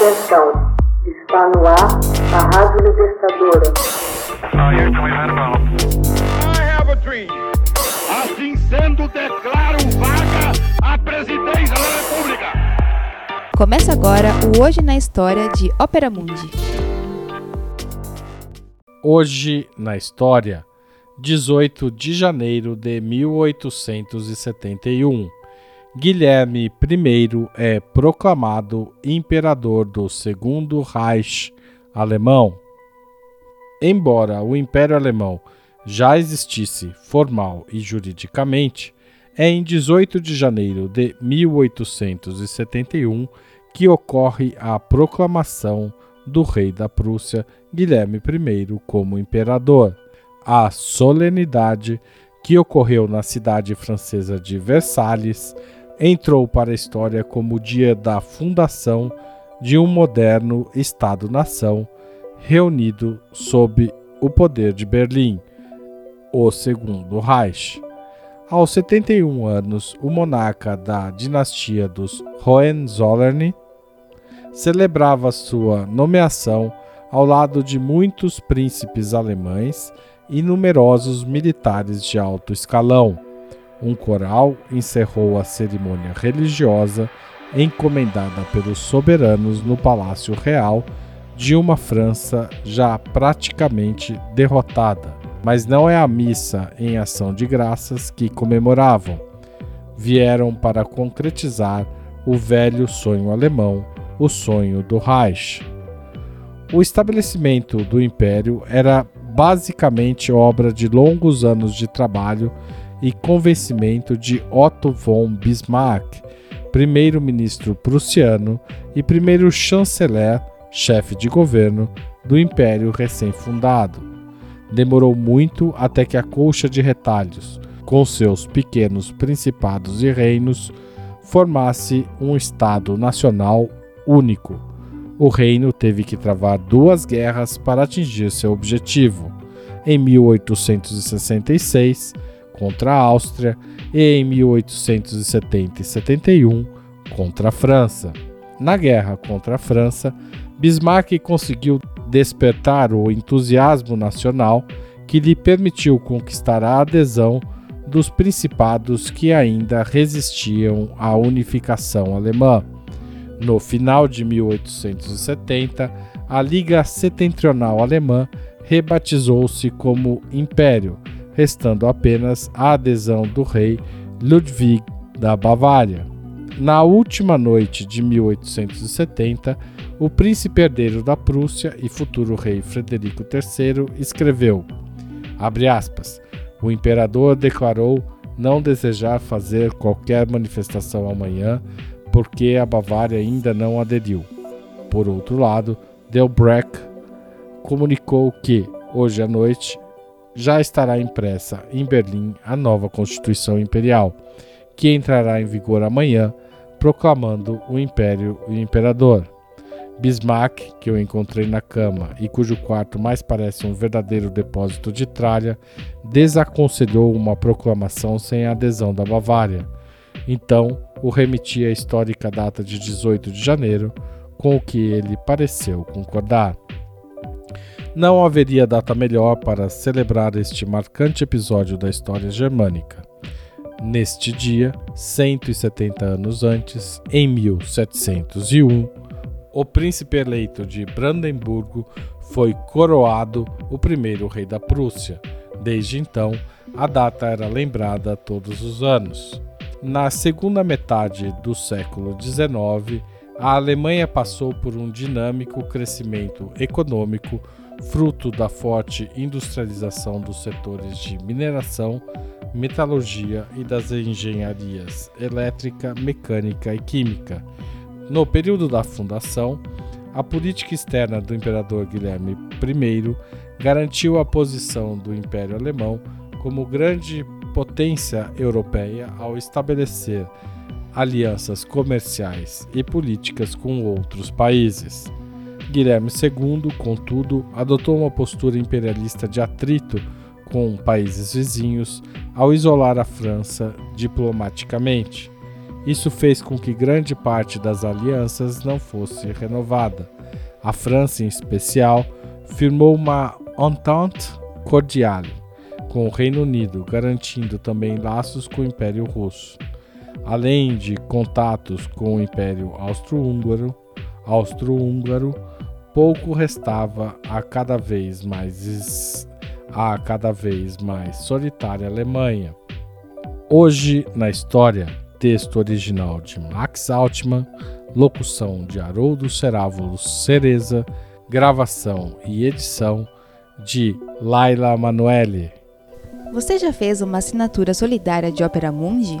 Atenção, está no ar a Rádio Libertadora. Assim sendo, declaro vaga a presidência da República. Começa agora o Hoje na História de Ópera Mundi. Hoje na História, 18 de janeiro de 1871. Guilherme I é proclamado imperador do Segundo Reich alemão. Embora o Império Alemão já existisse formal e juridicamente, é em 18 de janeiro de 1871 que ocorre a proclamação do rei da Prússia, Guilherme I, como imperador. A solenidade que ocorreu na cidade francesa de Versalhes entrou para a história como o dia da fundação de um moderno Estado-nação reunido sob o poder de Berlim, o Segundo Reich. Aos 71 anos, o monarca da dinastia dos Hohenzollern celebrava sua nomeação ao lado de muitos príncipes alemães e numerosos militares de alto escalão um coral encerrou a cerimônia religiosa encomendada pelos soberanos no Palácio Real de uma França já praticamente derrotada. Mas não é a missa em ação de graças que comemoravam. Vieram para concretizar o velho sonho alemão, o sonho do Reich. O estabelecimento do império era basicamente obra de longos anos de trabalho e convencimento de Otto von Bismarck, primeiro-ministro prussiano e primeiro chanceler, chefe de governo do império recém-fundado. Demorou muito até que a colcha de retalhos, com seus pequenos principados e reinos, formasse um Estado nacional único. O reino teve que travar duas guerras para atingir seu objetivo. Em 1866, contra a Áustria e em 1870 e 71 contra a França. Na guerra contra a França, Bismarck conseguiu despertar o entusiasmo nacional que lhe permitiu conquistar a adesão dos principados que ainda resistiam à unificação alemã. No final de 1870, a Liga Setentrional Alemã rebatizou-se como Império restando apenas a adesão do rei Ludwig da Bavária. Na última noite de 1870, o príncipe herdeiro da Prússia e futuro rei Frederico III escreveu: aspas, O imperador declarou não desejar fazer qualquer manifestação amanhã porque a Bavária ainda não aderiu. Por outro lado, Delbrecht comunicou que, hoje à noite, já estará impressa em Berlim a nova Constituição Imperial, que entrará em vigor amanhã, proclamando o Império e o Imperador. Bismarck, que eu encontrei na cama e cujo quarto mais parece um verdadeiro depósito de tralha, desaconselhou uma proclamação sem a adesão da Bavária. Então, o remeti à histórica data de 18 de janeiro, com o que ele pareceu concordar. Não haveria data melhor para celebrar este marcante episódio da história germânica. Neste dia, 170 anos antes, em 1701, o príncipe eleito de Brandemburgo foi coroado o primeiro rei da Prússia. Desde então, a data era lembrada todos os anos. Na segunda metade do século XIX, a Alemanha passou por um dinâmico crescimento econômico fruto da forte industrialização dos setores de mineração, metalurgia e das engenharias elétrica, mecânica e química. No período da fundação, a política externa do imperador Guilherme I garantiu a posição do Império Alemão como grande potência europeia ao estabelecer alianças comerciais e políticas com outros países. Guilherme II, contudo, adotou uma postura imperialista de atrito com países vizinhos ao isolar a França diplomaticamente. Isso fez com que grande parte das alianças não fosse renovada. A França, em especial, firmou uma entente cordial com o Reino Unido, garantindo também laços com o Império Russo, além de contatos com o Império Austro-Húngaro. Austro-Húngaro, pouco restava a cada vez mais a cada vez mais solitária Alemanha. Hoje na história, texto original de Max Altman, locução de Haroldo Cerávulos Cereza, gravação e edição de Laila Manuelle. Você já fez uma assinatura solidária de Opera Mundi?